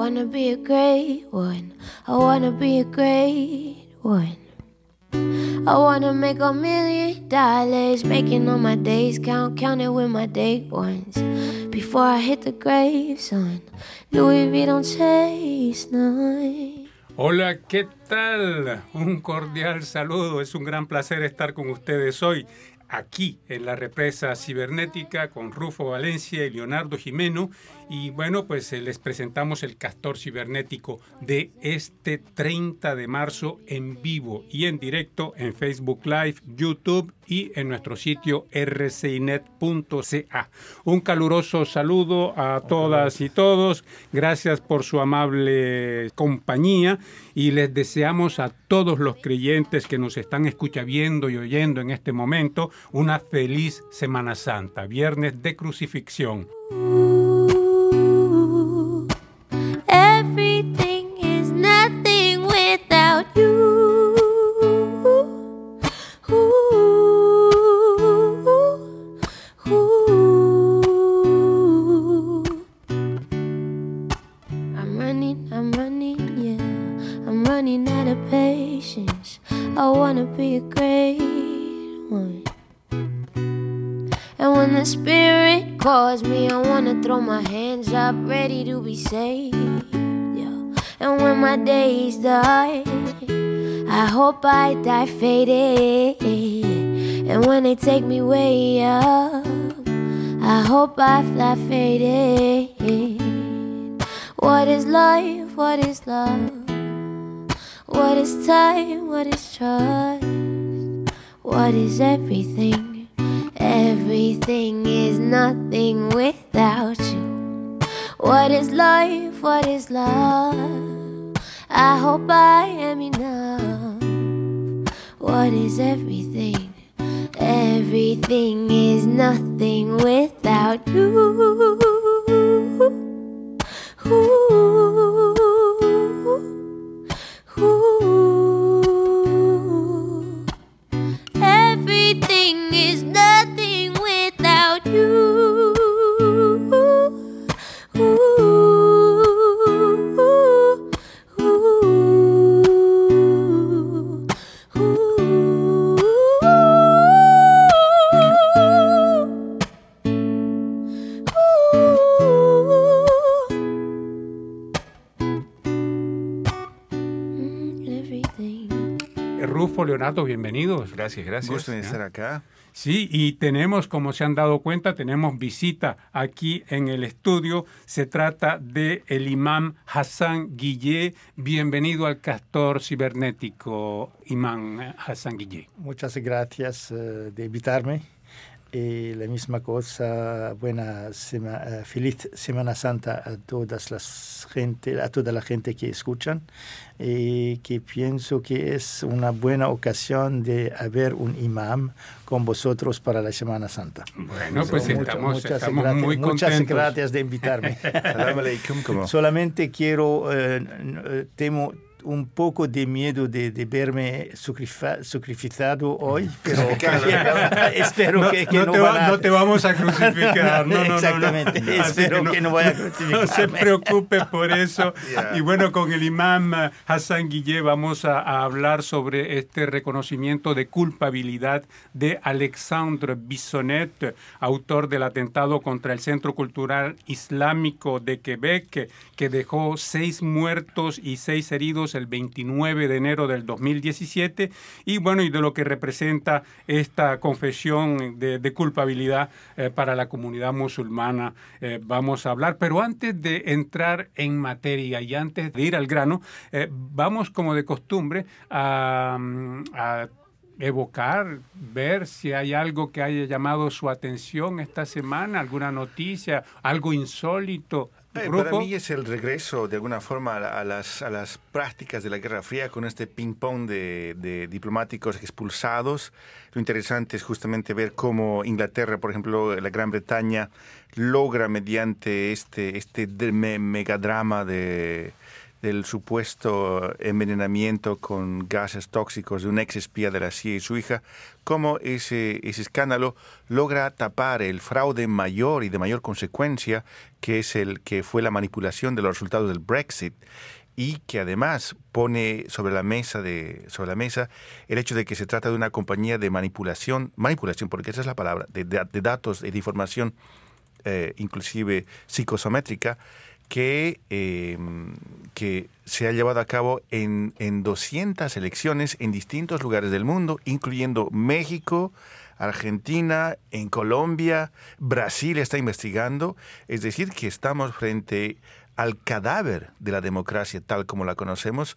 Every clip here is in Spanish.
wanna be a great one. I wanna be a great one. I wanna make a million dollars, making all my days count, counting with my day ones. Before I hit the grave, son, Louis V don't chase none. Hola, ¿qué tal? Un cordial saludo. Es un gran placer estar con ustedes hoy aquí en la represa cibernética con Rufo Valencia y Leonardo Jimeno. Y bueno, pues eh, les presentamos el castor cibernético de este 30 de marzo en vivo y en directo en Facebook Live, YouTube y en nuestro sitio rcinet.ca. Un caluroso saludo a todas y todos. Gracias por su amable compañía y les deseamos a todos los creyentes que nos están escuchando y oyendo en este momento una feliz Semana Santa, viernes de crucifixión. I die faded. And when they take me way up, I hope I fly faded. What is life? What is love? What is time? What is trust? What is everything? Everything is nothing without you. What is life? What is love? I hope I am enough. What is everything? Everything is nothing without you. Everything Leonardo, bienvenidos. Gracias, gracias. Gusto en estar acá. Sí, y tenemos, como se han dado cuenta, tenemos visita aquí en el estudio. Se trata de el imán Hassan Guillé. Bienvenido al Castor Cibernético, imán Hassan Guillé. Muchas gracias eh, de invitarme. Y la misma cosa, buena sema- eh, feliz Semana Santa a todas las gente, a toda la gente que escuchan y que pienso que es una buena ocasión de haber un imam con vosotros para la Semana Santa. Bueno, pues Mucho- estamos, muchas estamos gracias, muy muchas contentos. gracias de invitarme. Solamente quiero, eh, eh, temo un poco de miedo de, de verme sacrificado hoy, pero espero No, que, que no no, te va- a- no te vamos a crucificar. No, no, no, no. Exactamente, espero que que no vaya a No se preocupe por eso. Yeah. Y bueno, con el imán eh, Hassan Guillé vamos a, a hablar sobre este reconocimiento de culpabilidad de Alexandre Bissonet, autor del atentado contra el Centro Cultural Islámico de Quebec, que dejó seis muertos y seis heridos el 29 de enero del 2017. Y bueno, y de lo que representa esta confesión de, culpabilidad eh, para la comunidad musulmana eh, vamos a hablar. Pero antes de entrar en materia y antes de ir al grano, eh, vamos como de costumbre a, a evocar, ver si hay algo que haya llamado su atención esta semana, alguna noticia, algo insólito. Eh, para mí es el regreso de alguna forma a, la- a las, a las prácticas de la Guerra Fría con este ping-pong de, de diplomáticos expulsados. Lo interesante es justamente ver cómo Inglaterra, por ejemplo, la Gran Bretaña, logra mediante este, este de- me- megadrama de, del supuesto envenenamiento con gases tóxicos de un ex espía de la CIA y su hija, cómo ese, ese escándalo logra tapar el fraude mayor y de mayor consecuencia, que es el que fue la manipulación de los resultados del Brexit y que además pone sobre la mesa de sobre la mesa el hecho de que se trata de una compañía de manipulación manipulación porque esa es la palabra de, datos y de información eh, inclusive psicosométrica que, em, que se ha llevado a cabo en, en 200 elecciones en distintos lugares del mundo, incluyendo México, Argentina, en Colombia, Brasil está investigando. Es decir, que estamos frente al cadáver de la democracia tal como la conocemos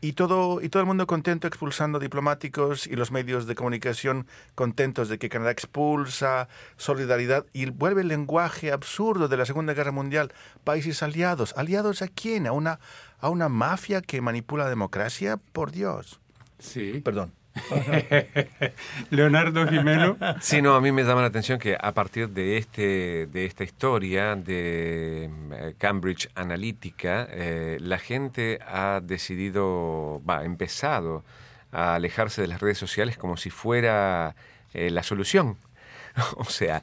y todo, y todo el mundo contento expulsando diplomáticos y los medios de comunicación contentos de que Canadá expulsa, solidaridad y vuelve el lenguaje absurdo de la Segunda Guerra Mundial. Países aliados. ¿Aliados a quién? ¿A una, a una mafia que manipula la democracia? Por Dios. Sí. Perdón. Leonardo Jimeno. Sí, no, a mí me llama la atención que a partir de, este, de esta historia de eh, Cambridge Analytica, eh, la gente ha decidido, va, empezado a alejarse de las redes sociales como si fuera eh, la solución. o sea,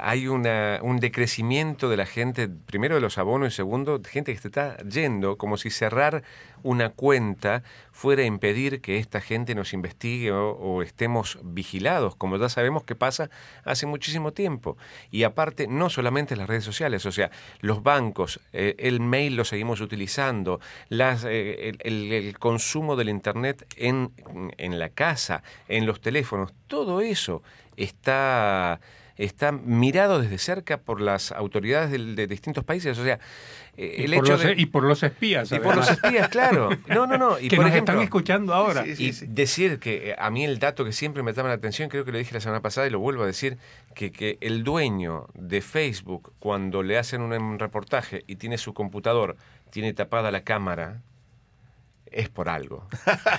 hay una, un decrecimiento de la gente, primero de los abonos y segundo, gente que se está yendo, como si cerrar una cuenta fuera a impedir que esta gente nos investigue o, estemos vigilados, como ya sabemos que pasa hace muchísimo tiempo. Y aparte, no solamente las redes sociales, o sea, los bancos, eh, el mail lo seguimos utilizando, las, eh, el, consumo del Internet en, en la casa, en los teléfonos, todo eso está está mirado desde cerca por las autoridades de, distintos países. O sea, eh, el y hecho de... Y por los espías. Y por los espías, claro. No, no, no. Y que por nos están escuchando ahora. y decir que eh, a mí el dato que siempre me llama la atención, creo que lo dije la semana pasada y lo vuelvo a decir, que, que el dueño de Facebook, cuando le hacen un reportaje y tiene su computador, tiene tapada la cámara, es por algo.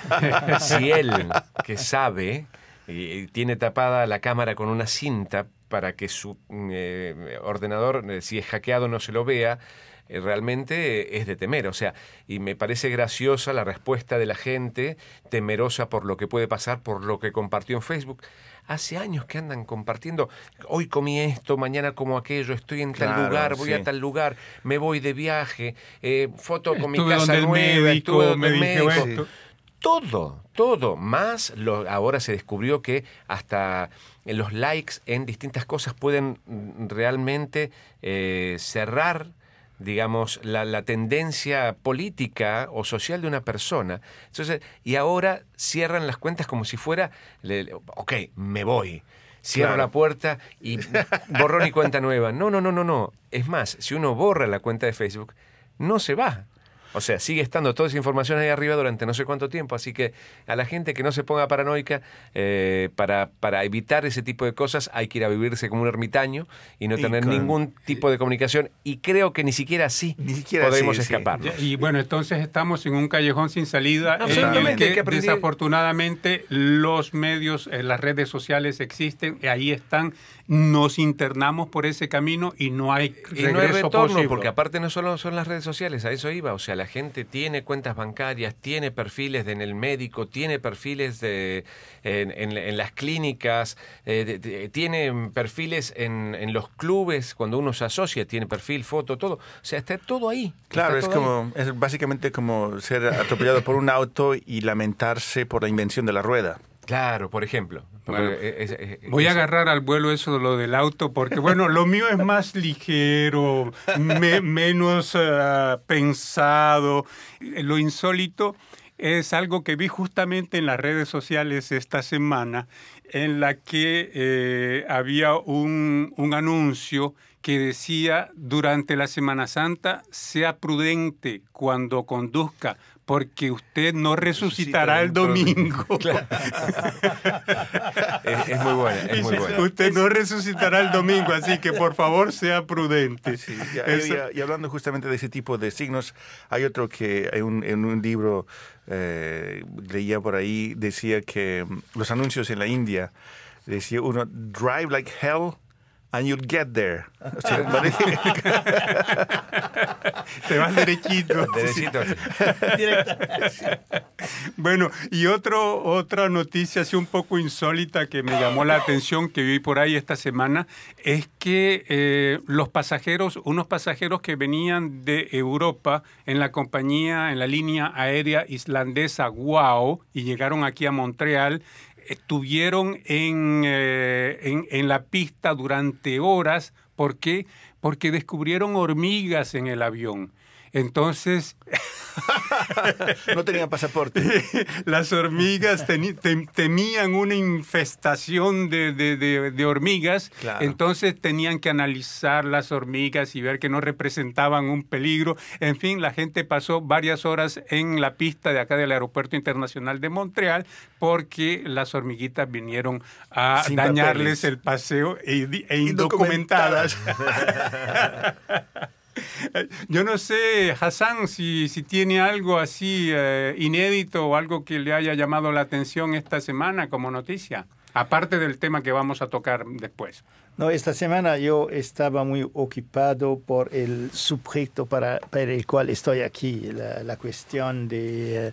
si él, que sabe, y tiene tapada la cámara con una cinta para que su mm, eh, ordenador, eh, si es hackeado, no se lo vea, eh, realmente es de temer. O sea, y me parece graciosa la respuesta de la gente, temerosa por lo que puede pasar, por lo que compartió en Facebook. Hace años que andan compartiendo, hoy comí esto, mañana como aquello, estoy en tal lugar, voy a tal lugar, me voy de viaje, foto con mi casa nueva, estuve me médico todo, todo, más lo, ahora se descubrió que hasta los likes en distintas cosas pueden realmente eh, cerrar digamos, la, tendencia política o social de una persona. Entonces, y ahora cierran las cuentas como si fuera, ok, me voy. Cierro la puerta y borrón y cuenta nueva. No, no, no, no, no. Es más, si uno borra la cuenta de Facebook, no se va. O sea, sigue estando toda esa información ahí arriba durante no sé cuánto tiempo. Así que a la gente que no se ponga paranoica, eh, para, para evitar ese tipo de cosas hay que ir a vivirse como un ermitaño y no tener ningún tipo de comunicación. Y creo que ni siquiera así podemos escapar. Y bueno, entonces estamos en un callejón sin salida en el que, desafortunadamente los medios, eh, las redes sociales existen, y ahí están nos internamos por ese camino y no hay regreso y no hay retorno, porque aparte no solo son las redes sociales, a eso iba, o sea, la gente tiene cuentas bancarias, tiene perfiles en el médico, tiene perfiles de, en, las clínicas, eh, tiene perfiles en, los clubes, cuando uno se asocia, tiene perfil, foto, todo, o sea, está todo ahí. Claro, es como, es básicamente como ser atropellado por un auto y lamentarse por la invención de la rueda. Claro, por ejemplo. voy a agarrar al vuelo eso de lo del auto porque, bueno, lo mío es más ligero, menos eh, pensado. Lo insólito es algo que vi justamente en las redes sociales esta semana, en la que eh, había un, un anuncio que decía durante la Semana Santa, sea prudente cuando conduzca, porque usted no resucitará el domingo. es, muy buena, es muy buena. Usted no resucitará el domingo, así que por favor sea prudente. y, hablando justamente de ese tipo de signos, hay otro que en un libro eh, leía por ahí, decía que mm, los anuncios en la India, decía uno, drive like hell and you'll get there. Te vas derechito. Derechito. Bueno, y otro, otra noticia así un poco insólita que me llamó la atención que vi por ahí esta semana es que eh, los pasajeros, unos pasajeros que venían de Europa en la compañía, en la línea aérea islandesa WOW y llegaron aquí a Montreal, estuvieron en, eh, en, en la pista durante horas. ¿Por qué? Porque descubrieron hormigas en el avión. Entonces, no tenían pasaporte. las hormigas temían una infestación de, de- de- de hormigas, Claro. entonces tenían que analizar las hormigas y ver que no representaban un peligro. En fin, la gente pasó varias horas en la pista de acá del Aeropuerto Internacional de Montreal porque las hormiguitas vinieron a Sin dañarles papeles. el paseo e, e indocumentadas. Yo no sé, Hassan, si, si tiene algo así eh, inédito o algo que le haya llamado la atención esta semana como noticia, aparte del tema que vamos a tocar después. No, esta semana yo estaba muy ocupado por el sujeto para, el cual estoy aquí, la, la cuestión de, eh,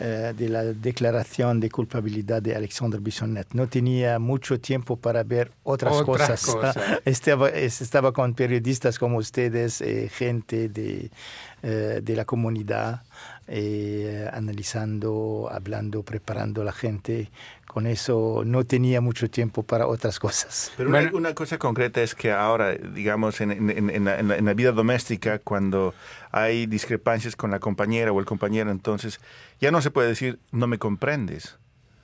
eh, de la declaración de culpabilidad de Alexandre Bissonnet. No tenía mucho tiempo para ver otras, Otras cosas. cosas. Estaba, es- estaba con periodistas como ustedes, eh, gente de, eh, de la comunidad, eh, analizando, hablando, preparando a la gente. Con eso no tenía mucho tiempo para otras cosas. Pero una, Bueno. una cosa concreta es que ahora, digamos, en, en- en- en la, en la- vida doméstica, cuando hay discrepancias con la compañera o el compañero, entonces ya no se puede decir no me comprendes.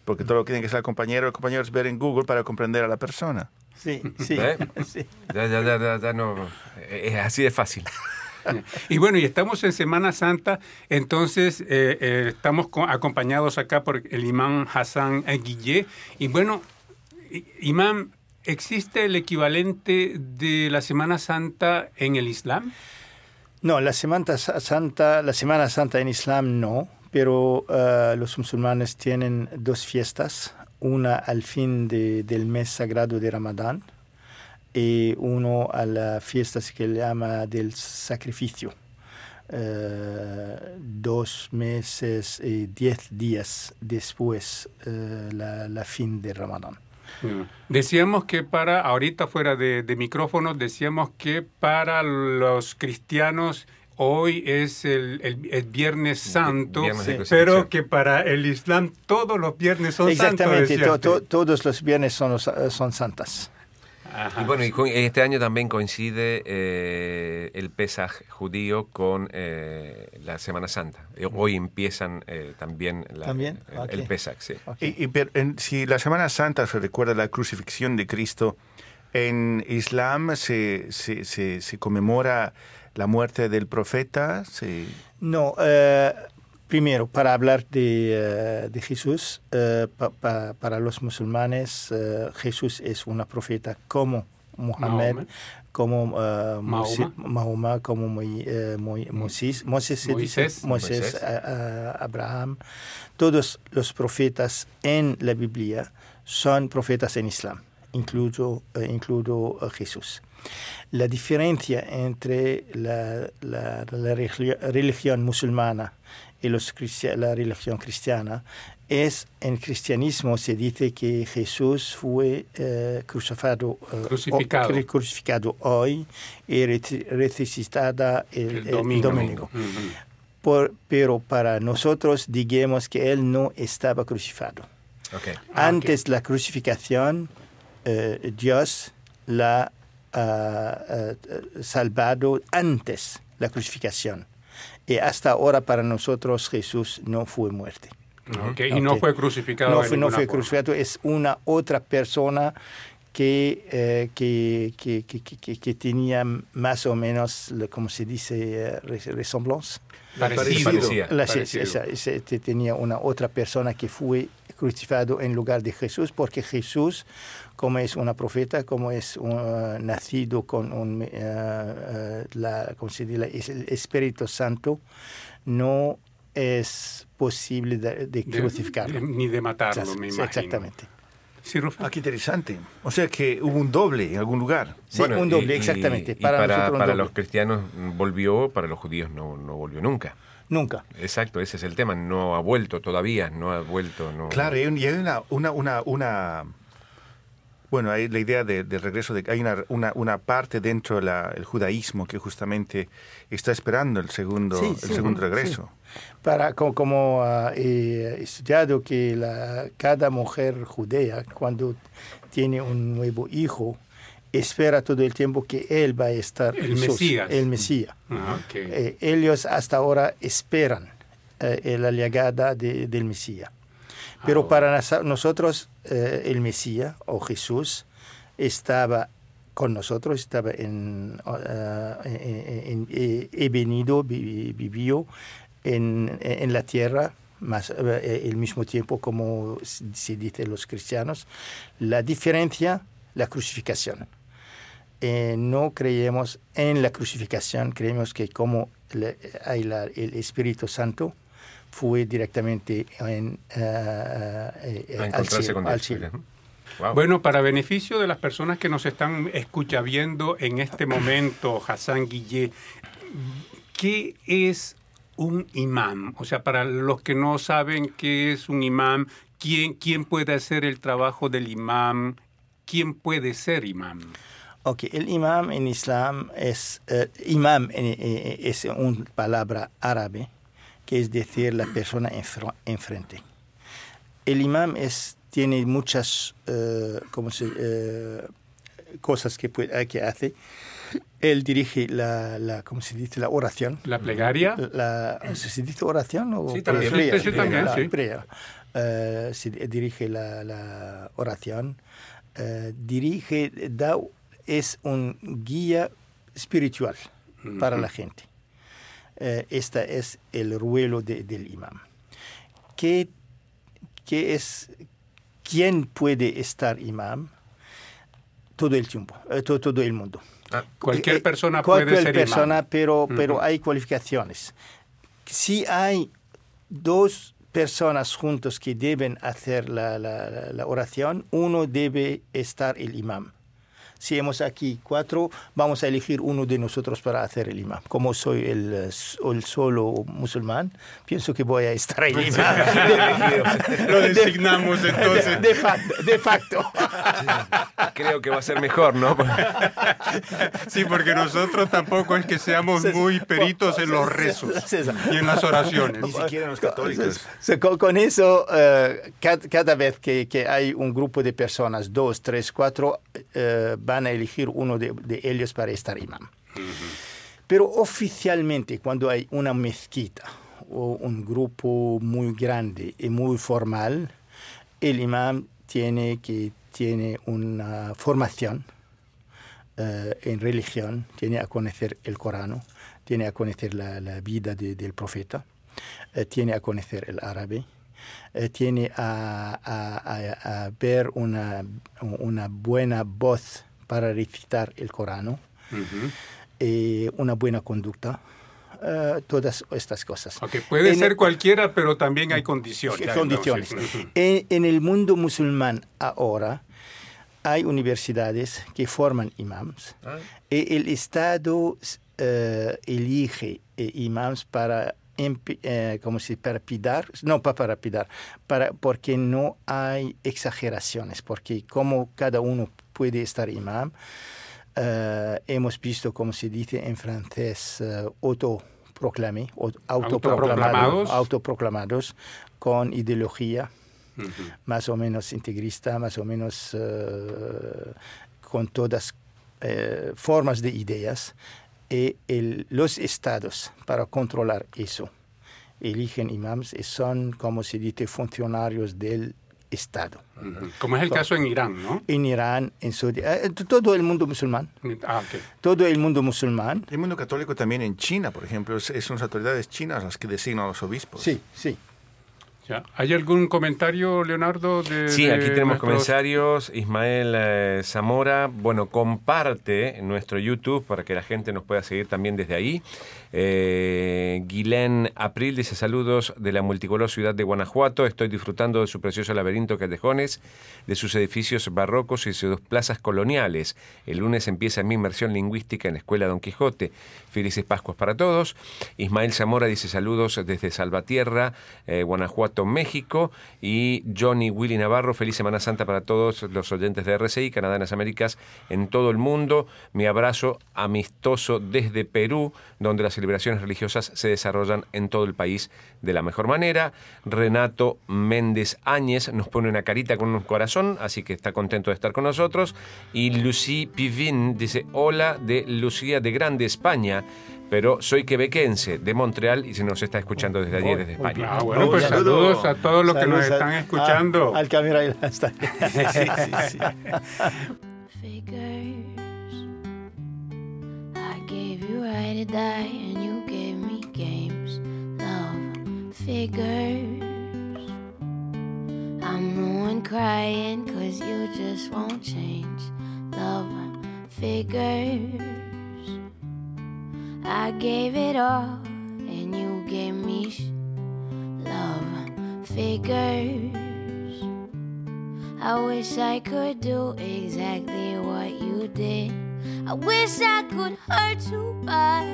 Porque todo lo que tiene que hacer el compañero o el compañero es ver en Google para comprender a la persona. Sí, sí. ¿Eh? sí. Ya, ya, ya, ya, ya no. Es así de fácil. Y bueno, y estamos en Semana Santa, entonces eh, eh, estamos co- acompañados acá por el imán Hassan Guillé. Y bueno, imán, ¿existe el equivalente de la Semana Santa en el Islam? No, la Semana Santa, la Semana Santa en Islam no, pero eh, los musulmanes tienen dos fiestas, una al fin de- del mes sagrado de Ramadán y uno a la fiesta que se llama del sacrificio. Eh, dos meses y diez días después eh, la, la fin de Ramadán. Mm. Decíamos que para, ahorita fuera de, de micrófonos, decíamos que para los cristianos hoy es el, el- el Viernes Santo, Viernes pero que para el Islam todos los viernes son santos. Exactamente, to- to- todos los viernes son, los- son santas. Ajá. Y bueno, y este año también coincide eh, el Pesaj judío con eh, la Semana Santa. Eh, Hoy empiezan eh, también, la- ¿También? el, Ok. el Pesaj, sí. Ok. Y, y pero en- si la Semana Santa se recuerda la crucifixión de Cristo, en Islam se, se, se, se conmemora la muerte del profeta. Se, No, eh, primero, para hablar de, eh, de Jesús, eh, pa- pa- para los musulmanes, eh, Jesús es una profeta como Mohammed, Mahoma. como Mosi- Mahoma. Mahoma, como Moi- Moisés, Moisés, se dice, Moisés. Moisés, Abraham. Todos los profetas en la Biblia son profetas en Islam, incluyo, incluyo eh, Jesús. La diferencia entre la, la- la religi- religión musulmana y los la religión cristiana es en cristianismo se dice que Jesús fue eh, crucificado, eh, Crucificado. o- cru- crucificado hoy y resucitada el, el el domingo. Por- pero para nosotros digamos que él no estaba crucificado. Antes la crucificación, eh, Dios la ha salvado antes la crucificación. Y hasta ahora para nosotros Jesús no fue muerte. Y no fue crucificado. No fue, no fue crucificado, es una otra persona que, eh, que, que, que- que- tenía más o menos, como se dice, eh, res- ressemblance. Parecido. Parecía. La- sí, Parecido. esa- esa- te- tenía una otra persona que fue crucificado en lugar de Jesús, porque Jesús, como es una profeta, como es un, nacido con un, eh, eh, la, ¿cómo se dice? Es el Espíritu Santo, no es posible de, de De- crucificarlo. de- ni de matarlo, me imagino. Exactamente. Sí, Rufo. Ah, qué interesante. O sea que hubo un doble en algún lugar. Sí, un doble, exactamente. Y Para para, doble. los cristianos volvió, para los judíos no, no volvió nunca. Nunca. Exacto, ese es el tema. No ha vuelto todavía, no ha vuelto. No. Claro, y hay, un- y hay una, una, una, una- bueno, hay la idea de- del regreso, de, hay una, una, una parte dentro del judaísmo que justamente está esperando el segundo, Sí, el sí, segundo sí. regreso. Para, como, como, ah, he estudiado que la, cada mujer judea, cuando tiene un nuevo hijo, espera todo el tiempo que él va a estar El Jesús, Mesías. el Mesías. Ah. Eh, ellos hasta ahora esperan eh, la llegada de- del Mesías. Pero Ah, para nos- nosotros eh, el Mesías o Jesús estaba con nosotros, estaba en, en- en- en- he venido, vi- vivió en, en la tierra, más eh, el mismo tiempo como se dice los cristianos. La diferencia, la crucificación eh, no creemos en la crucificación, creemos que como hay la- el Espíritu Santo fue directamente en, A al cielo, con al Dios. cielo. Wow. Bueno, para beneficio de las personas que nos están escucha viendo en este momento, Hassan Guillé, ¿qué es un imán? O sea, para los que no saben qué es un imán, ¿quién, quién puede hacer el trabajo del imán? ¿Quién puede ser imán? Ok, el imam en Islam es, eh, imam eh, es una palabra árabe, que es decir la persona enfr- enfrente. El imam es, tiene muchas eh, ¿cómo se- eh, cosas que, puede, que hace. Él dirige la, la, ¿cómo se dice? la oración. ¿La plegaria? La, ¿Se dice oración o Sí, también. Sí, sí, también, La sí. se dirige la, la oración. Eh, dirige, da, es un guía espiritual para la gente. Eh, este es el ruelo de- del imam. ¿Qué, qué es, ¿Quién puede estar imam? Todo el tiempo, eh, todo, todo el mundo. Ah, Cualquier Eh, persona cualquier puede ser persona, imán. pero, pero hay cualificaciones. Si hay dos personas juntos que deben hacer la, la- la- la oración, uno debe estar el imam. Si hemos aquí cuatro, vamos a elegir uno de nosotros para hacer el imam. Como soy el, el solo musulmán, pienso que voy a estar el imam. Lo designamos De, entonces. de facto. De facto. creo que va a ser mejor, ¿no? Sí, porque nosotros tampoco es que seamos muy peritos en los rezos y en las oraciones. Ni siquiera los católicos. So, con, con eso, eh, ca- cada, vez que, que hay un grupo de personas, dos, tres, cuatro, eh, van a elegir uno de, ellos para estar imam. Pero oficialmente, cuando hay una mezquita o un grupo muy grande y muy formal, el imam tiene que tiene una formación eh, en religión, tiene a conocer el Corán, tiene a conocer la, vida de- del profeta, eh, tiene a conocer el árabe, eh, tiene a, a- a- a ver una, una buena voz para recitar el Corán, Ujú. eh, una buena conducta, eh, todas estas cosas. Ok, puede En ser el- cualquiera, pero también hay condiciones. condiciones. Entonces, ujú. En, en el mundo musulmán ahora hay universidades que forman imams Ah. y el Estado eh, elige eh, imams para eh, como si para pidar, no pa- para pidar, para, porque no hay exageraciones, porque como cada uno puede estar imam, eh, hemos visto, como se dice en francés, eh, autoproclamé, autoproclamados, Autoproclamados. con ideología más o menos integrista, más o menos eh, con todas formas de ideas. Y el- los estados, para controlar eso, eligen imams y son, como se dice, funcionarios del Estado. Como es el caso en Irán, ¿no? En Irán, en Saudi, eh, todo el mundo musulmán, Ah, ok. todo el mundo musulmán. El mundo católico también en China, por ejemplo, es, son las autoridades chinas las que designan a los obispos. Sí, sí. Ya. ¿Hay algún comentario, Leonardo? De, Sí, de aquí tenemos nuestros- comentarios. Ismael eh, Zamora, bueno, comparte nuestro YouTube para que la gente nos pueda seguir también desde ahí. Eh, Guilén April dice saludos de la multicolor ciudad de Guanajuato. Estoy disfrutando de su precioso laberinto callejones, de sus edificios barrocos y sus plazas coloniales. El lunes empieza mi inmersión lingüística en la Escuela Don Quijote. Felices Pascuas para todos. Ismael Zamora dice saludos desde Salvatierra, eh, Guanajuato, México. Y Johnny Willy Navarro, feliz Semana Santa para todos los oyentes de RCI, Canadá en las Américas, en todo el mundo. Mi abrazo amistoso desde Perú, donde las celebraciones religiosas se desarrollan en todo el país de la mejor manera. Renato Méndez Áñez nos pone una carita con un corazón, así que está contento de estar con nosotros. Y Lucy Pivin dice, hola de Lucía de Grande, España pero soy quebequense de Montreal y se nos está escuchando desde allí, desde España. Ah, bueno, pues saludos a todos los que nos están escuchando. al cámara está. sí, sí, sí. Figures. I gave you right to die and you gave me games. Love figures. I'm the one crying cause you just won't change. Love figures. I gave it all, and you gave me love figures. I wish I could do exactly what you did. I wish I could hurt you back.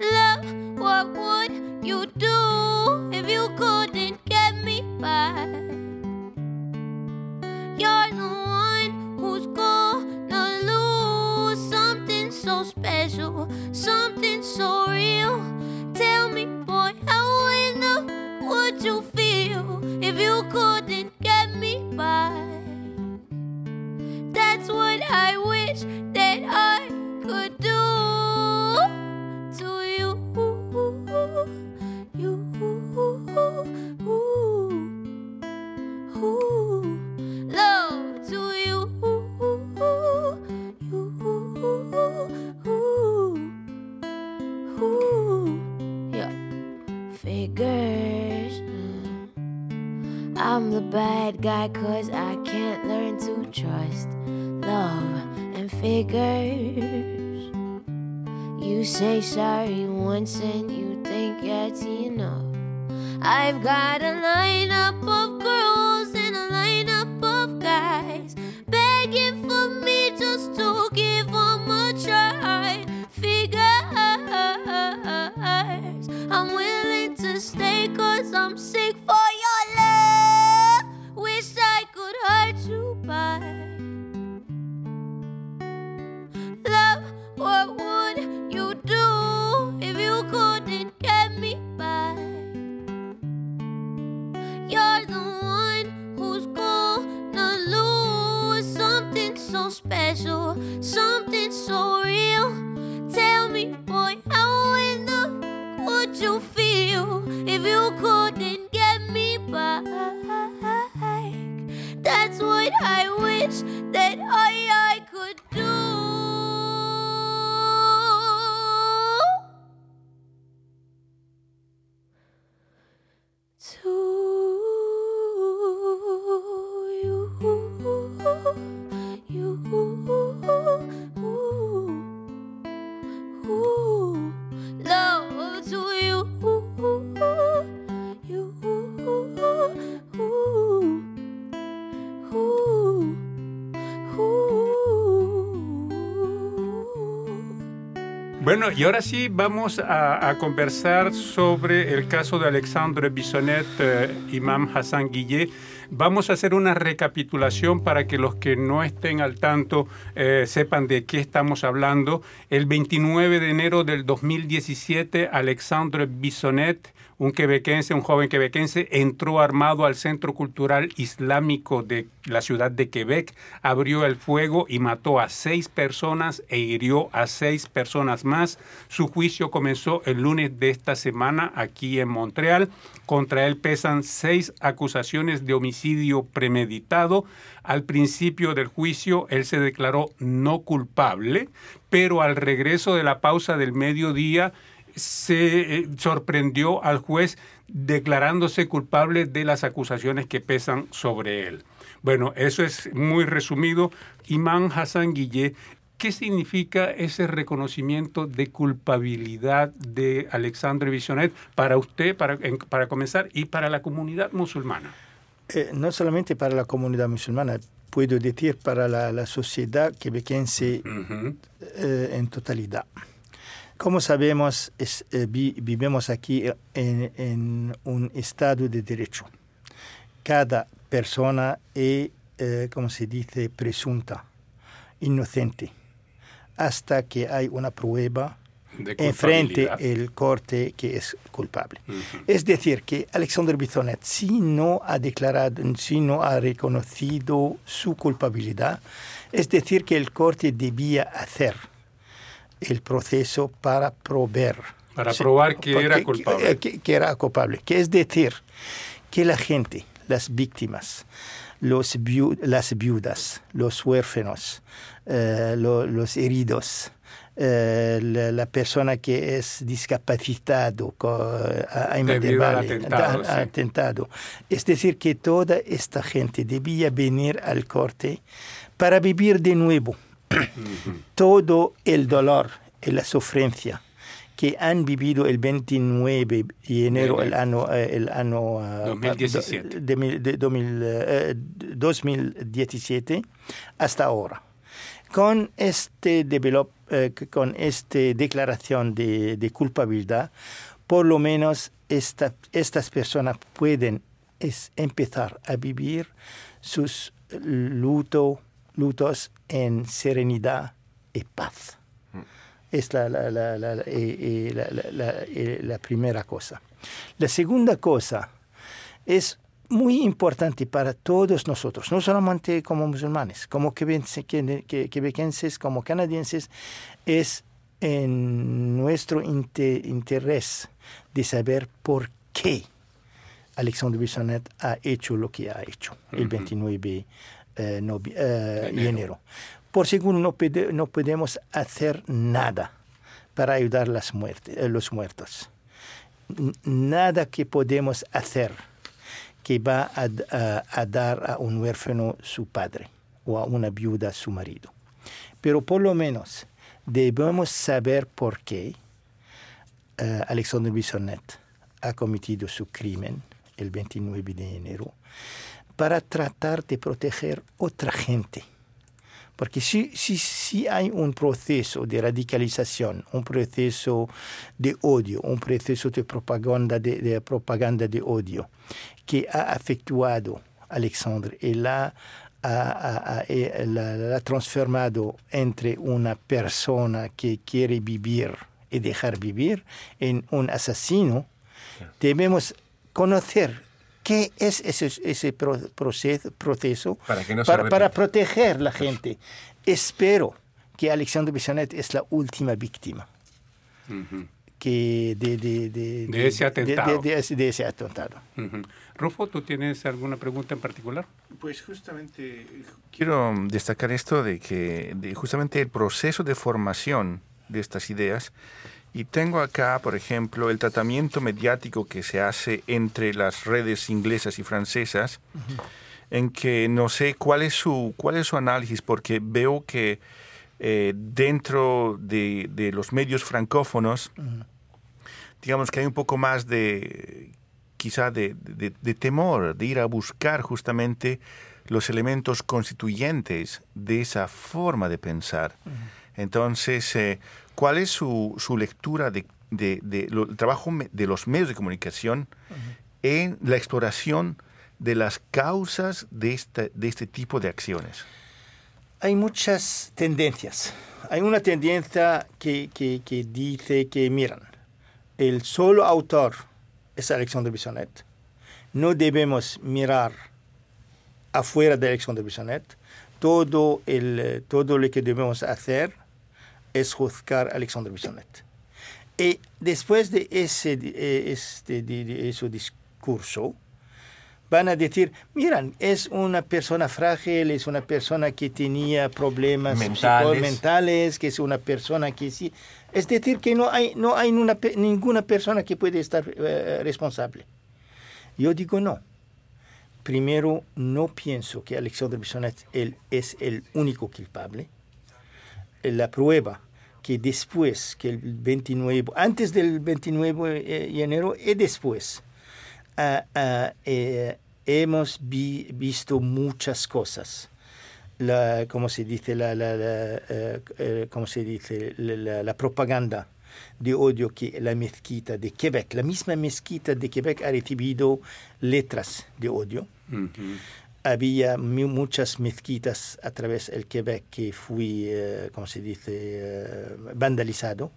Love, what would you do Bueno, y ahora sí vamos a, conversar sobre el caso de Alexandre Bissonet, eh, Imam Hassan Guillet. Vamos a hacer una recapitulación para que los que no estén al tanto eh, sepan de qué estamos hablando. El 29 de enero del 2017, Alexandre Bissonet, un quebequense, un joven quebequense, entró armado al Centro Cultural Islámico de la ciudad de Quebec, abrió el fuego y mató a seis personas e hirió a seis personas más. Su juicio comenzó el lunes de esta semana aquí en Montreal. Contra él pesan seis acusaciones de homicidio premeditado. Al principio del juicio, él se declaró no culpable, pero al regreso de la pausa del mediodía, se eh, sorprendió al juez declarándose culpable de las acusaciones que pesan sobre él. Bueno, eso es muy resumido. Imán Hassan Guillet ¿Qué significa ese reconocimiento de culpabilidad de Alexandre Bissonet para usted, para, para comenzar, y para la comunidad musulmana? Eh, no solamente para la comunidad musulmana, puedo decir para la, la sociedad quebequense eh, en totalidad. Como sabemos, es, eh, vi, vivimos aquí en, en, un estado de derecho. Cada persona es, eh, como se dice, presunta, inocente, hasta que hay una prueba enfrente el corte que es culpable. Uh -huh. Es decir, que Alexander Bizonet, si no ha declarado, si no ha reconocido su culpabilidad, es decir, que el corte debía hacer el proceso para probar. Para probar que era culpable. Que, que, era culpable. Que es decir, que la gente, las víctimas, los viu las viudas, los huérfanos, eh, lo, los heridos, eh, la, la, persona que es discapacitado, ha, atentado, ha, atentado. Es decir, que toda esta gente debía venir al corte para vivir de nuevo todo el dolor y la sufrencia que han vivido el 29 de enero el año, el año 2017. De, de, de, de, 2017 hasta ahora. Con este develop, eh, con esta declaración de, de, culpabilidad, por lo menos esta, estas personas pueden es empezar a vivir sus luto, lutos en serenidad y paz. Es la, la, la, la, primera cosa. La segunda cosa es muy importante para todos nosotros, no solamente como musulmanes, como quebequenses, como canadienses, es en nuestro inter interés de saber por qué Alexandre Bissonet ha hecho lo que ha hecho el 29 eh, no, eh, enero. Por seguro no, no, podemos hacer nada para ayudar a las muertes, eh, los muertos. Nada que podemos hacer que va a, a, a, dar a un huérfano su padre o a una viuda su marido. Pero por lo menos debemos saber por qué Alexander Bissonet ha cometido su crimen el 29 de enero para tratar de proteger otra gente. Porque si, si, si, hay un proceso de radicalización, un proceso de odio, un proceso de propaganda de, de propaganda de odio que ha afectuado a Alexandre y la ha, ha, la, la transformado entre una persona que quiere vivir y dejar vivir en un asesino, debemos conocer qué es ese, ese proceso, proceso para, no para, para, proteger la gente. Espero que Alexandre Bissonet es la última víctima. Uh -huh. que de, de, de, de, ese atentado. De, ese atentado. Uh -huh. Rufo, ¿tú tienes alguna pregunta en particular? Pues justamente quiero destacar esto de que justamente el proceso de formación de estas ideas y tengo acá, por ejemplo, el tratamiento mediático que se hace entre las redes inglesas y francesas, uh -huh. en que no sé cuál es su, cuál es su análisis, porque veo que eh, dentro de, de, los medios francófonos, uh -huh. digamos que hay un poco más de, quizá de, de, de, temor, de ir a buscar justamente los elementos constituyentes de esa forma de pensar. Uh -huh. Entonces, eh, ¿Cuál es su, su lectura del de, de, de, trabajo de los medios de comunicación uh -huh. en la exploración de las causas de este, de este tipo de acciones? Hay muchas tendencias. Hay una tendencia que, que, que dice que, miran, el solo autor es Alexandre Bissonet. No debemos mirar afuera de Alexandre Bissonet. Todo, el, todo lo que debemos hacer es juzgar a Alexandre Bissonet. Y después de ese, este, de, de ese discurso, van a decir, miran, es una persona frágil, es una persona que tenía problemas mentales, mentales que es una persona que sí... Es decir, que no hay, no hay una, ninguna persona que puede estar uh, responsable. Yo digo no. Primero, no pienso que Alexandre Bissonet él, es el único culpable la prueba que después, que el 29, antes del 29 de enero y después, ah, ah, eh, hemos visto muchas cosas. La, ¿Cómo se dice? La, eh, eh, ¿cómo se dice? La, propaganda de odio que la mezquita de Quebec, la misma mezquita de Quebec ha recibido letras de odio había muchas mezquitas a través del Quebec que fui, eh, como se dice, eh, vandalizado.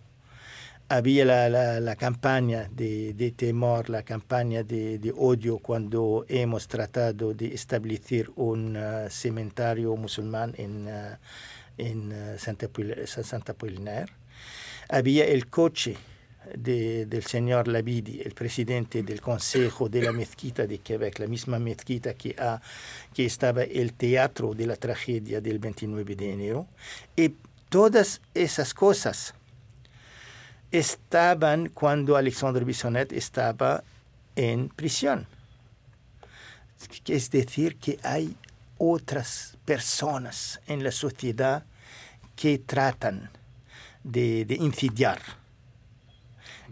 Había la, la, campaña de, de, temor, la campaña de, de, odio cuando hemos tratado de establecer un uh, cementerio musulmán en, uh, en Santa, Santa. Había el coche del señor Labidi, el presidente del Consejo de la Mezquita de Quebec, la misma mezquita que, ha, que estaba el teatro de la tragedia del 29 de enero. Y todas esas cosas estaban cuando Alexandre Bissonet estaba en prisión. Es decir, que hay otras personas en la sociedad que tratan de, de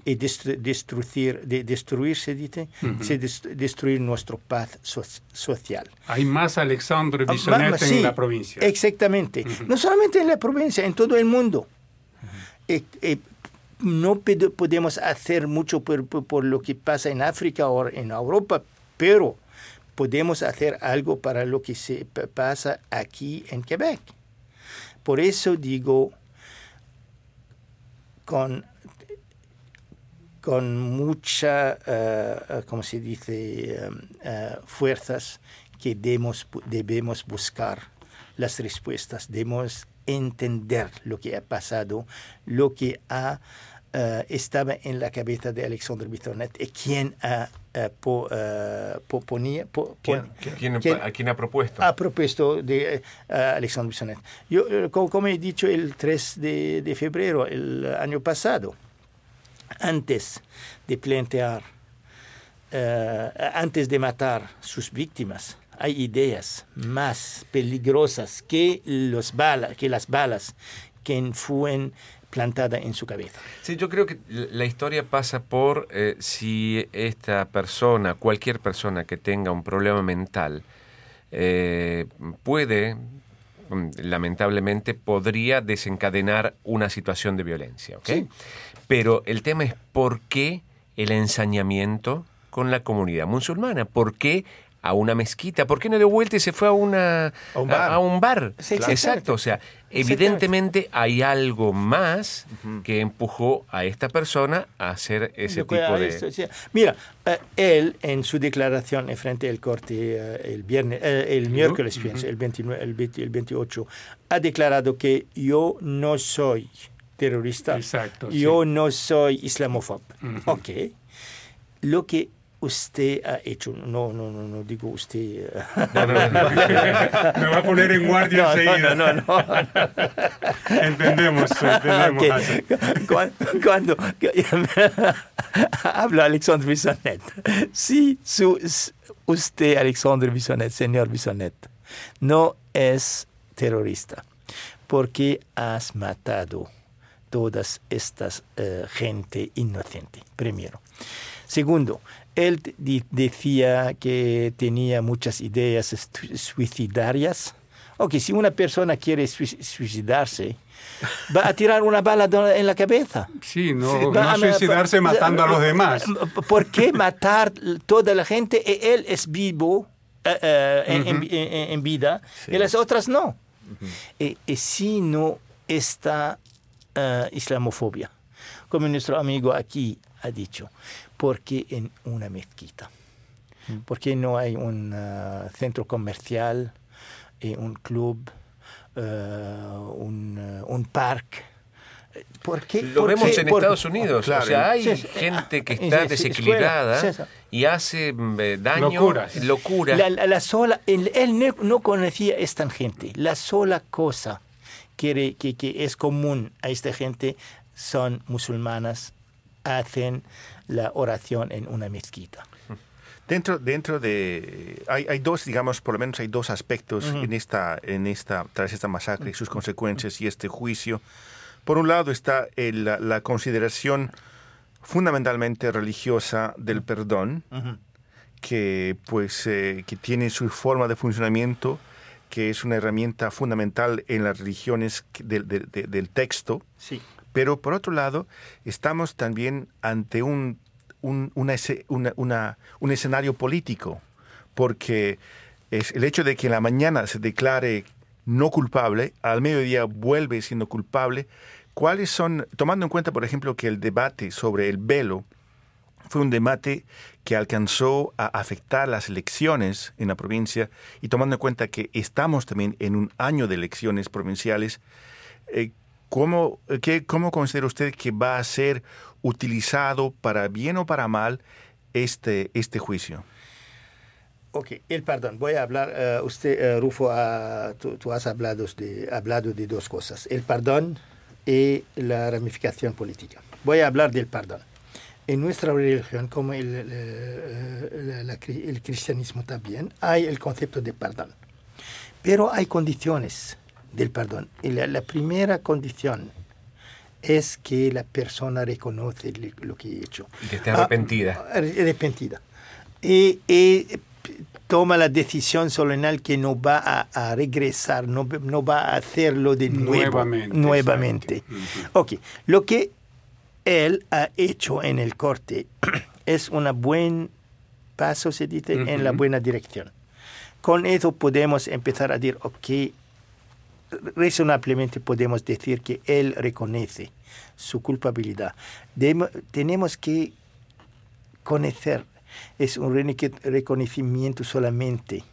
y destruir, de destruirse, dice, destruir nuestro paz social. Hay más Alexandre ah, Bissonet en la provincia. Exactamente. No solamente en la provincia, en todo el mundo. no podemos hacer mucho por, por, lo que pasa en África o en Europa, pero podemos hacer algo para lo que se pasa aquí en Quebec. Por eso digo, con con mucha, uh, ¿cómo se dice?, uh, fuerzas que debemos, debemos buscar las respuestas, debemos entender lo que ha pasado, lo que ha, uh, estaba en la cabeza de Alexandre Bissonet y quién ha po, ponía, po, ¿Quién, ¿Quién, ¿A quién ha propuesto? Ha propuesto de Alexandre Bissonet. Yo, como, como, he dicho el 3 de, de febrero, el año pasado, antes de plantear, eh, antes de matar sus víctimas, hay ideas más peligrosas que, los balas, que las balas que fueron plantadas en su cabeza. Sí, yo creo que la historia pasa por eh, si esta persona, cualquier persona que tenga un problema mental, eh, puede, lamentablemente, podría desencadenar una situación de violencia. ¿okay? Pero el tema es por qué el ensañamiento con la comunidad musulmana, por qué a una mezquita, ¿por qué no de vuelta y se fue a, una, a un bar? Exacto, o sea, evidentemente hay algo más que empujó a esta persona a hacer ese tipo de... Mira, eh, él en su declaración en frente al corte eh, el, viernes, eh, el miércoles, pienso, el, 29, el 28, ha declarado que yo no soy terrorista. Exacto. Yo no soy islamófobo. Ok. Lo que usted ha hecho, no, no, no, no digo usted. No, no, no, Me va a poner en guardia enseguida. No, no, no. entendemos, entendemos. Okay. Cuando, cuando habla Alexandre Bissonet, si su, usted, Alexandre Bissonet, señor Bissonet, no es terrorista, porque has matado todas estas uh, gente inocente, primero. Segundo, él decía que tenía muchas ideas suicidarias. Ok, si una persona quiere suicidarse, va a tirar una bala en la cabeza. Sí, no, no suicidarse matando a los demás. ¿Por qué matar toda la gente? y Él es vivo uh, uh, en, en, en, vida sí. y las otras no. Uh -huh. y, y, si no está uh, islamofobia. Como nuestro amigo aquí ha dicho, porque en una mezquita, mm. porque no hay un uh, centro comercial, eh, un club, uh, un, un parque. ¿Por qué? Lo ¿Por vemos qué? en ¿Por Estados Unidos. Claro, o sea, hay sí, gente que está sí, desequilibrada y hace daño, locuras. locura. La, la, la, sola, él, él no conocía esta gente. La sola cosa que, que, que es común a esta gente son musulmanas, hacen la oración en una mezquita. Dentro, dentro de... Hay, hay dos, digamos, por lo menos hay dos aspectos en esta, en esta, tras esta masacre y sus consecuencias y este juicio. Por un lado está el- la, la consideración fundamentalmente religiosa del perdón, que pues eh, que tiene su forma de funcionamiento, que es una herramienta fundamental en las religiones del texto. Sí. Pero por otro lado, estamos también ante un, un, una una- un escenario político, porque es el hecho de que en la mañana se declare no culpable, al mediodía vuelve siendo culpable, ¿cuáles son, tomando en cuenta, por ejemplo, que el debate sobre el velo fue un debate que alcanzó a afectar las elecciones en la provincia y tomando en cuenta que estamos también en un año de elecciones provinciales, eh, ¿cómo, eh, qué- ¿cómo considera usted que va a ser utilizado para bien o para mal este, este juicio? Ok, el perdón. Voy a hablar, eh, usted, eh, Rufo, ah, tú, tú has hablado de, hablado de dos cosas, el perdón y la ramificación política. Voy a hablar del perdón. En nuestra religión, como el, el, cri- el cristianismo también, hay el concepto de perdón. Pero hay condiciones del perdón. Y la, la primera condición es que la persona reconoce lo que ha hecho. Y que esté arrepentida. Ah, arrepentida. Y, toma la decisión solemnal que no va a, a regresar, no, no va a hacerlo de nuevo. Nuevamente. Ok, lo que él ha hecho en el corte es un buen paso, se dice, en la buena dirección. Con eso podemos empezar a decir, ok, razonablemente podemos decir que él reconoce su culpabilidad. Demo- tenemos que conocer, es un reconocimiento solamente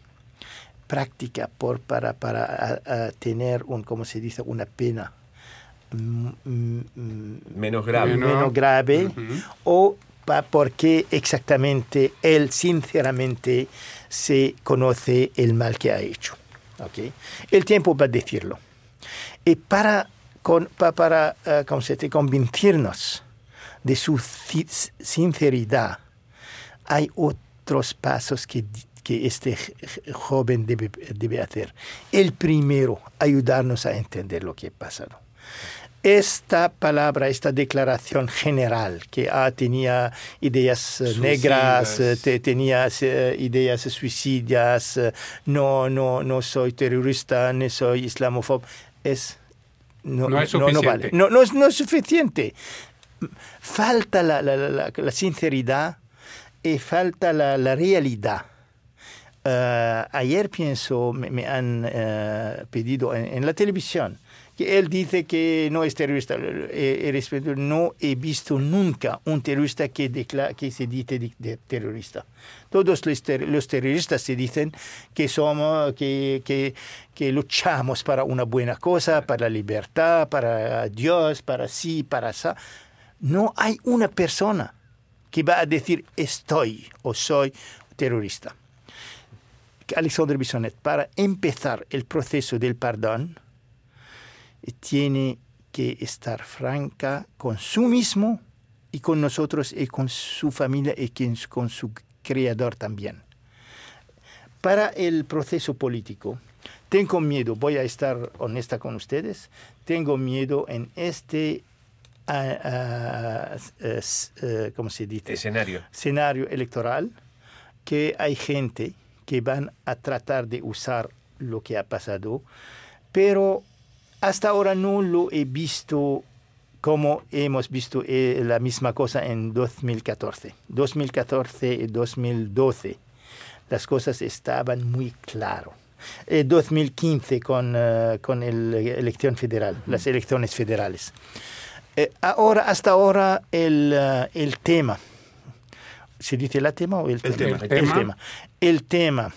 práctica por, para, para a- a tener un, como se dice, una pena Menos grave. Menos- menos grave Ujú. o pa- porque exactamente él sinceramente se conoce el mal que ha hecho. ¿Ok? El tiempo va a decirlo. Y para, con- pa- para ¿cómo se dice? convencernos de su sinceridad, hay otros pasos que, que este joven debe, debe hacer. El primero, ayudarnos a entender lo que ha pasado esta palabra, esta declaración general que ah, tenía ideas eh, negras, eh, te- tenía eh, ideas suicidas, no, no, no soy terrorista, ni soy islamófobo, es no, No es no, no vale. suficiente. No, no es, no es suficiente. Falta la, la- la- sinceridad y falta la, la realidad. Ayer pienso, me, me han eh, pedido en, en la televisión que él dice que no es terrorista. Eh, eh, no he visto nunca un terrorista que, decla- que se dice de- de terrorista. Todos los, ter- los terroristas se dicen que somos, que, que, que luchamos para una buena cosa, para la libertad, para Dios, para sí, para esa. No hay una persona que va a decir estoy o soy terrorista. Alexandre Bissonet, para empezar el proceso del perdón, tiene que estar franca con su mismo y con nosotros y con su familia y con su- creador también. Para el proceso político, tengo miedo, voy a estar honesta con ustedes, tengo miedo en este, ah, ah, eh, ¿cómo se dice? Escenario. escenario electoral que hay gente que van a tratar de usar lo que ha pasado, pero hasta ahora no lo he visto como hemos visto eh, la misma cosa en 2014. 2014 y 2012 las cosas estaban muy claras. Eh, 2015 con, eh, con el- la elección federal, las elecciones federales. Eh, ahora, hasta ahora, el, eh, el tema, ¿se dice la tema o el, El tema. El El tema. tema. El tema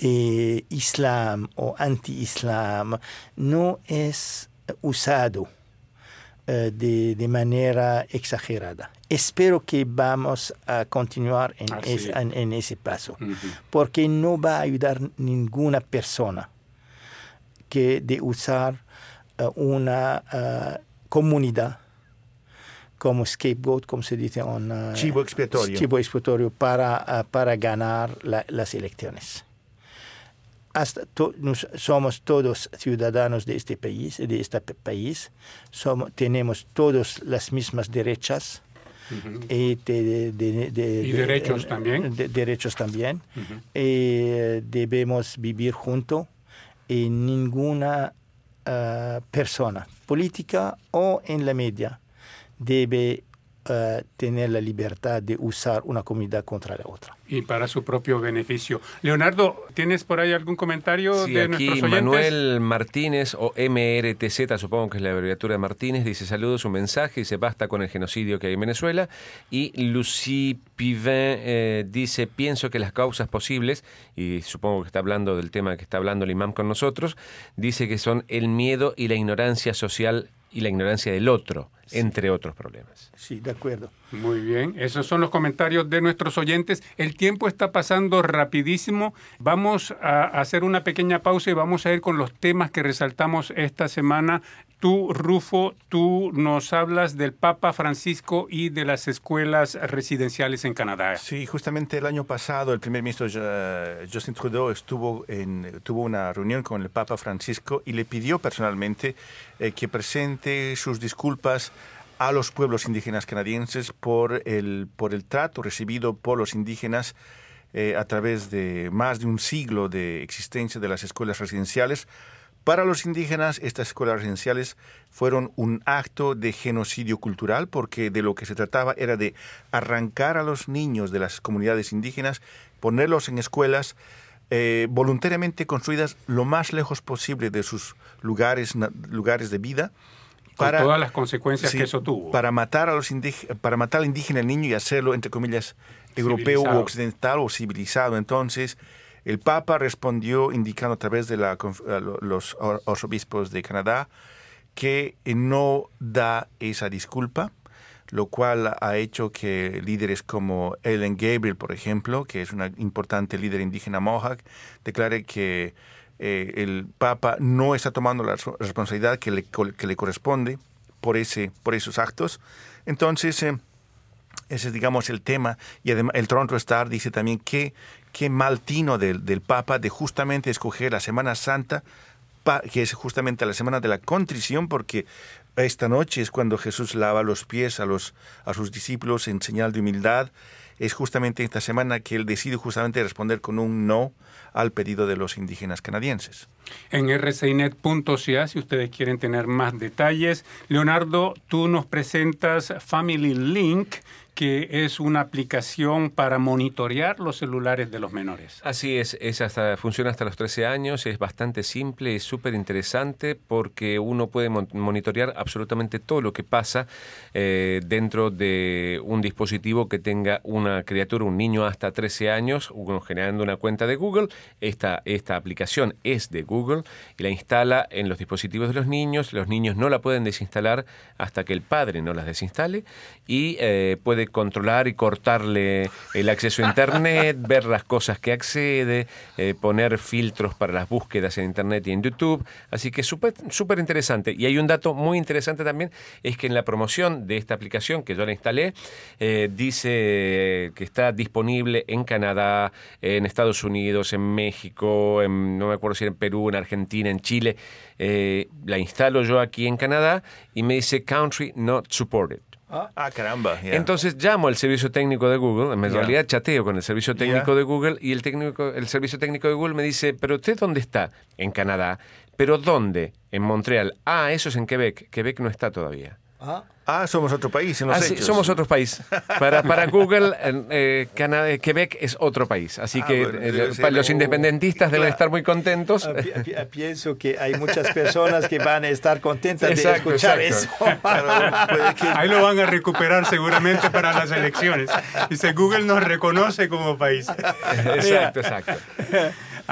de Islam o anti-Islam no es usado eh, de, de manera exagerada. Espero que vamos a continuar en, es- es. en- en ese paso, porque no va a ayudar ninguna persona que de usar eh, una eh, comunidad como scapegoat, como se dice, un uh, chivo expiatorio, chivo expiatorio para, uh, para ganar la, las elecciones. Hasta to, nos, somos todos ciudadanos de este país, de este país, somos, tenemos todos las mismas derechas, Uh -huh. y, de, de, de, ¿Y derechos también. derechos también. Uh -huh. eh, debemos vivir juntos y ninguna uh, persona política o en la media debe uh, tener la libertad de usar una comunidad contra la otra. Y para su propio beneficio. Leonardo, ¿tienes por ahí algún comentario sí, de aquí nuestros oyentes? Manuel Martínez, o MRTZ, supongo que es la abreviatura de Martínez, dice saludos, un mensaje, dice basta con el genocidio que hay en Venezuela. Y Lucy Pivin eh, dice, pienso que las causas posibles, y supongo que está hablando del tema que está hablando el imam con nosotros, dice que son el miedo y la ignorancia social y la ignorancia del otro, sí. entre otros problemas. Sí, de acuerdo. Muy bien, esos son los comentarios de nuestros oyentes. El tiempo está pasando rapidísimo. Vamos a hacer una pequeña pausa y vamos a ir con los temas que resaltamos esta semana. Tú, Rufo, tú nos hablas del Papa Francisco y de las escuelas residenciales en Canadá. Sí, justamente el año pasado el primer ministro Justin Trudeau estuvo en, tuvo una reunión con el Papa Francisco y le pidió personalmente eh, que presente sus disculpas a los pueblos indígenas canadienses por el, por el trato recibido por los indígenas eh, a través de más de un siglo de existencia de las escuelas residenciales. Para los indígenas, estas escuelas residenciales fueron un acto de genocidio cultural porque de lo que se trataba era de arrancar a los niños de las comunidades indígenas, ponerlos en escuelas eh, voluntariamente construidas lo más lejos posible de sus lugares, lugares de vida, para, Con todas las consecuencias sí, que eso tuvo. Para matar, a los para matar al indígena al niño y hacerlo, entre comillas, europeo o occidental o civilizado. Entonces, el Papa respondió indicando a través de la, los arzobispos de Canadá que no da esa disculpa, lo cual ha hecho que líderes como Ellen Gabriel, por ejemplo, que es una importante líder indígena Mohawk, declare que eh, el Papa no está tomando la responsabilidad que le, que le corresponde por, ese, esos actos. Entonces, eh, ese es, digamos, el tema. Y además, el Toronto Star dice también que qué mal tino del, del, Papa de justamente escoger la Semana Santa, que es justamente la semana de la contrición, porque esta noche es cuando Jesús lava los pies a, los, a sus discípulos en señal de humildad. Es justamente esta semana que él decide justamente responder con un no al pedido de los indígenas canadienses. En rcinet.ca, si ustedes quieren tener más detalles. Leonardo, tú nos presentas Family Link, que es una aplicación para monitorear los celulares de los menores. Así es, es hasta, funciona hasta los 13 años, es bastante simple, es súper interesante porque uno puede monitorear absolutamente todo lo que pasa eh, dentro de un dispositivo que tenga una criatura, un niño hasta 13 años, uno generando una cuenta de Google. Esta, esta aplicación es de Google y la instala en los dispositivos de los niños. Los niños no la pueden desinstalar hasta que el padre no las desinstale y eh, puede controlar y cortarle el acceso a Internet, ver las cosas que accede, eh, poner filtros para las búsquedas en Internet y en YouTube. Así que súper súper interesante. Y hay un dato muy interesante también, es que en la promoción de esta aplicación que yo la instalé, eh, dice que está disponible en Canadá, en Estados Unidos, en México, en, no me acuerdo si en Perú, en Argentina, en Chile. Eh, la instalo yo aquí en Canadá y me dice Country Not Supported. Ah, caramba. Yeah. Entonces llamo al servicio técnico de Google, en realidad yeah. chateo con el servicio técnico yeah. de Google y el, técnico, el servicio técnico de Google me dice, pero usted dónde está? En Canadá. ¿Pero dónde? En Montreal. Ah, eso es en Quebec. Quebec no está todavía. Ah. Ah, somos otro país en los ah, hechos. Sí, somos otro país. Para, para Google, eh, Canadá, Quebec es otro país. Así ah, que bueno, eh, para los independentistas claro. deben estar muy contentos. Ah, pienso que hay muchas personas que van a estar contentas exacto, de escuchar exacto. eso. Claro, Ahí lo van a recuperar seguramente para las elecciones. Dice, Google nos reconoce como país. Exacto, exacto.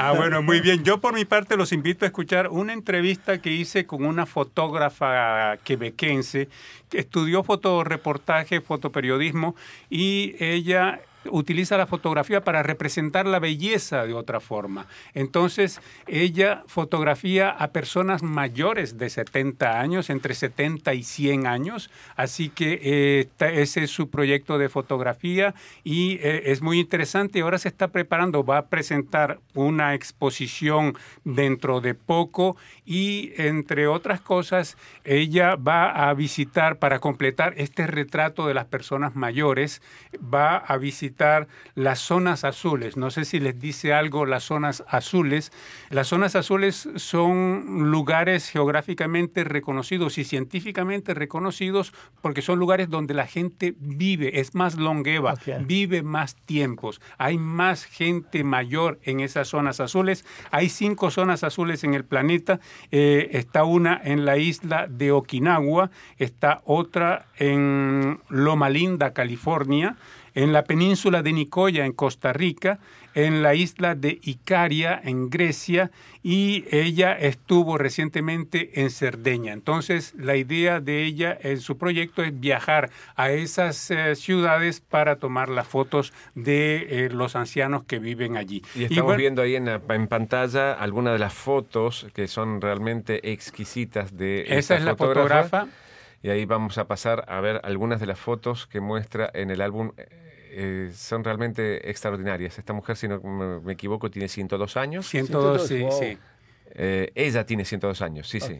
Ah, bueno, muy bien. Yo por mi parte los invito a escuchar una entrevista que hice con una fotógrafa quebequense que estudió fotoreportaje, fotoperiodismo y ella utiliza la fotografía para representar la belleza de otra forma. Entonces, ella fotografía a personas mayores de 70 años, entre 70 y 100 años, así que eh, ese es su proyecto de fotografía y eh, es muy interesante. Ahora se está preparando, va a presentar una exposición dentro de poco y, entre otras cosas, ella va a visitar, para completar este retrato de las personas mayores, va a visitar las zonas azules. No sé si les dice algo las zonas azules. Las zonas azules son lugares geográficamente reconocidos y científicamente reconocidos porque son lugares donde la gente vive, es más longeva, vive más tiempos. Hay más gente mayor en esas zonas azules. Hay cinco zonas azules en el planeta. Eh, está una en la isla de Okinawa, está otra en Loma Linda, California, en la península de Nicoya, en Costa Rica, en la isla de Icaria, en Grecia, y ella estuvo recientemente en Cerdeña. Entonces, la idea de ella en su proyecto es viajar a esas eh, ciudades para tomar las fotos de eh, los ancianos que viven allí. Y estamos viendo ahí en, en, pantalla algunas de las fotos que son realmente exquisitas de esa es la fotógrafa. Y ahí vamos a pasar a ver algunas de las fotos que muestra en el álbum eh, son realmente extraordinarias. Esta mujer, si no me, equivoco, tiene 102 años. 102, sí, sí. Eh, ella tiene 102 años, sí, sí.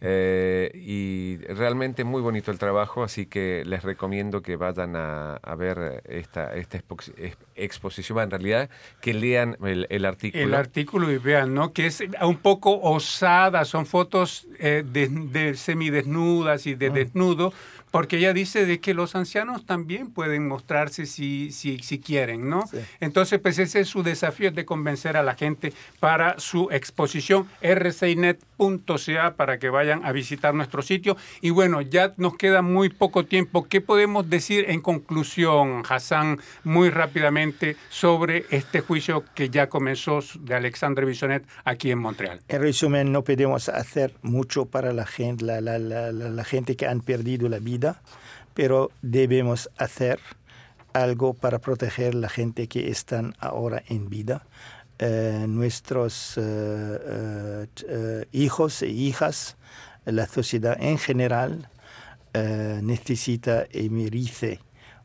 Eh, y realmente muy bonito el trabajo, así que les recomiendo que vayan a, ver esta, esta exposición, en realidad, que lean el, artículo. El artículo y vean, ¿no? Que es un poco osada, son fotos de, semidesnudas y de ah. desnudo, porque ella dice de que los ancianos también pueden mostrarse si, si, si quieren, ¿no? Entonces, pues ese es su desafío, de convencer a la gente para su exposición rcinet.ca para que vayan a visitar nuestro sitio. Y bueno, ya nos queda muy poco tiempo. ¿Qué podemos decir en conclusión, Hassan, muy rápidamente sobre este juicio que ya comenzó de Alexandre Bissonet aquí en Montreal? En resumen, no podemos hacer mucho para la gente, la, la, la, la gente que han perdido la vida pero debemos hacer algo para proteger la gente que están ahora en vida. Eh, nuestros eh, eh, hijos e hijas, la sociedad en general necesita y merece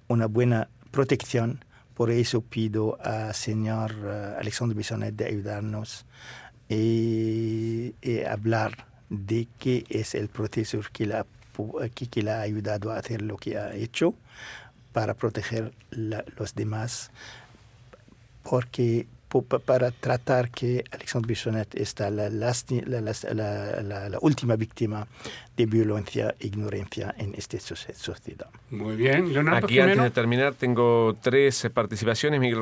una buena protección. Por eso pido al señor Alexandre Bissonet de ayudarnos y, hablar de qué es el proceso que la que le ha ayudado a hacer lo que ha hecho para proteger a los demás, porque para tratar que Alexandre Bissonet está la, la, la, última víctima de violencia e ignorancia en esta sociedad. Muy bien, Leonardo Aquí antes de terminar tengo tres participaciones. Miguel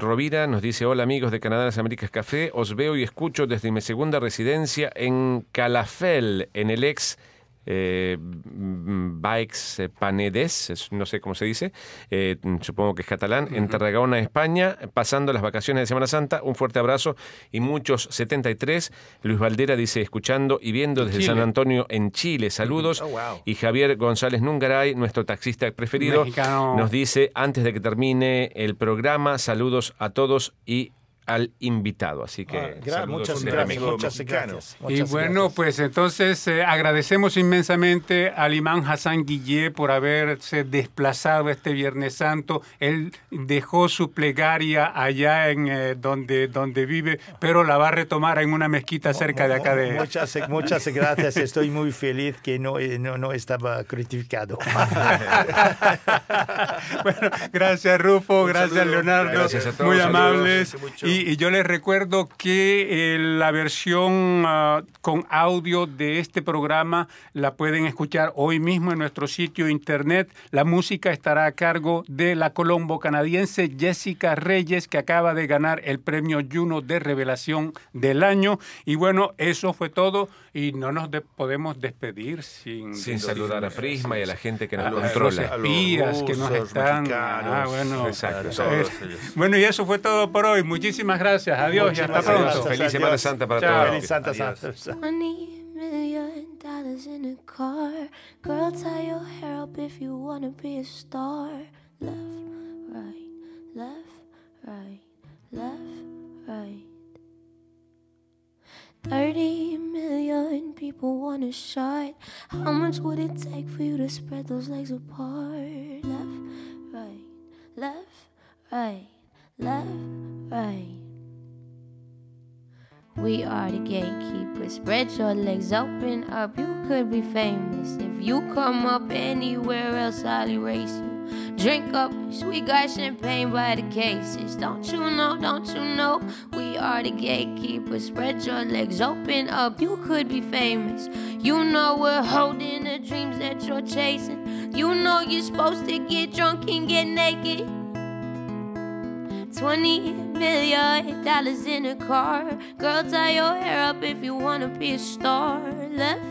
Rovira nos dice, hola amigos de Canadá Las Américas Café, os veo y escucho desde mi segunda residencia en Calafel, en el ex eh, Bikes eh, Panedes, no sé cómo se dice, eh, supongo que es catalán, en Tarragona, España, pasando las vacaciones de Semana Santa. Un fuerte abrazo y muchos 73. Luis Valdera dice, escuchando y viendo desde San Antonio en Chile. Saludos. Oh, y Javier González Nungaray, nuestro taxista preferido, nos dice, antes de que termine el programa, saludos a todos y al invitado. Así que ah, muchas, gracias, muchas, gracias, Y bueno, pues entonces eh, agradecemos inmensamente al imán Hassan Guillé por haberse desplazado este Viernes Santo. Él dejó su plegaria allá en eh, donde, donde vive, pero la va a retomar en una mezquita cerca de acá de... Muchas, muchas gracias. Estoy muy feliz que no, eh, no, no estaba crucificado. bueno, gracias Rufo, gracias Leonardo. Muy amables. Y, yo les recuerdo que eh, la versión ah, con audio de este programa la pueden escuchar hoy mismo en nuestro sitio internet. La música estará a cargo de la colombo canadiense Jessica Reyes, que acaba de ganar el premio Juno de Revelación del año. Y bueno, eso fue todo y no nos de podemos despedir sin, sin saludar a Prisma y a la gente que nos a controla. Los, a los espías que nos están. Ah, bueno. Exacto. Bueno, y eso fue todo por hoy. Muchísimas gracias. Adiós Muchísimas y hasta gracias. pronto. Feliz Semana Santa para Chao. todos. Feliz Santa Santa. Left, right, left, right. 30 million people want a shot. How much would it take for you to spread those legs apart? Left, right, left, right, left, right. We are the gatekeepers. Spread your legs, open up. You could be famous. If you come up anywhere else, I'll erase you. Drink up, sweet guy champagne by the cases. Don't you know, don't you know? We are the gatekeepers. Spread your legs, open up. You could be famous. You know we're holding the dreams that you're chasing. You know you're supposed to get drunk and get naked. 20 million dollars in a car. Girl, tie your hair up if you wanna be a star. Left,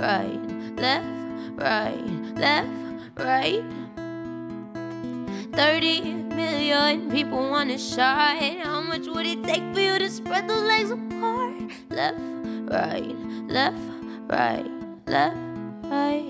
right, left, right, left, right. 30 million people wanna shine. How much would it take for you to spread those legs apart? Left, right, left, right, left, right.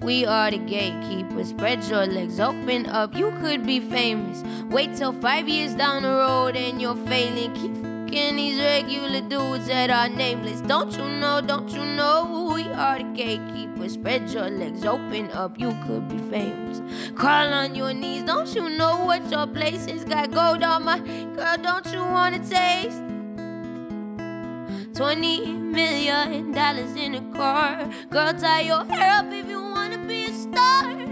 We are the gatekeepers. Spread your legs, open up. You could be famous. Wait till five years down the road and you're failing. Keep fucking these regular dudes that are nameless. Don't you know? Don't you know? Who we are the gatekeepers. Spread your legs, open up. You could be famous. Crawl on your knees. Don't you know what your place is? Got gold on my girl. Don't you wanna taste? 20 million dollars in a car. Girl, tie your hair up if you wanna be a star.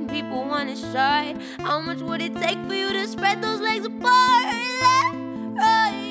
people wanna shine. How much would it take for you to spread those legs apart? Left, right.